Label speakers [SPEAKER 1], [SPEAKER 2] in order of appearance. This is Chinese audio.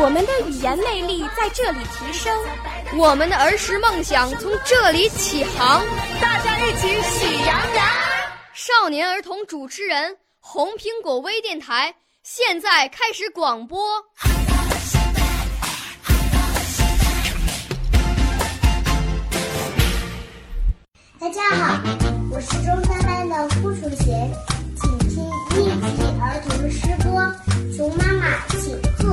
[SPEAKER 1] 我们的语言魅力在这里提升，
[SPEAKER 2] 我们的儿时梦想从这里起航。
[SPEAKER 3] 大家一起喜羊羊。
[SPEAKER 2] 少年儿童主持人，红苹果微电台。现在开始广播。
[SPEAKER 4] 大家好，我是中三班的付楚贤，请听一级儿童诗歌《熊妈妈请客》。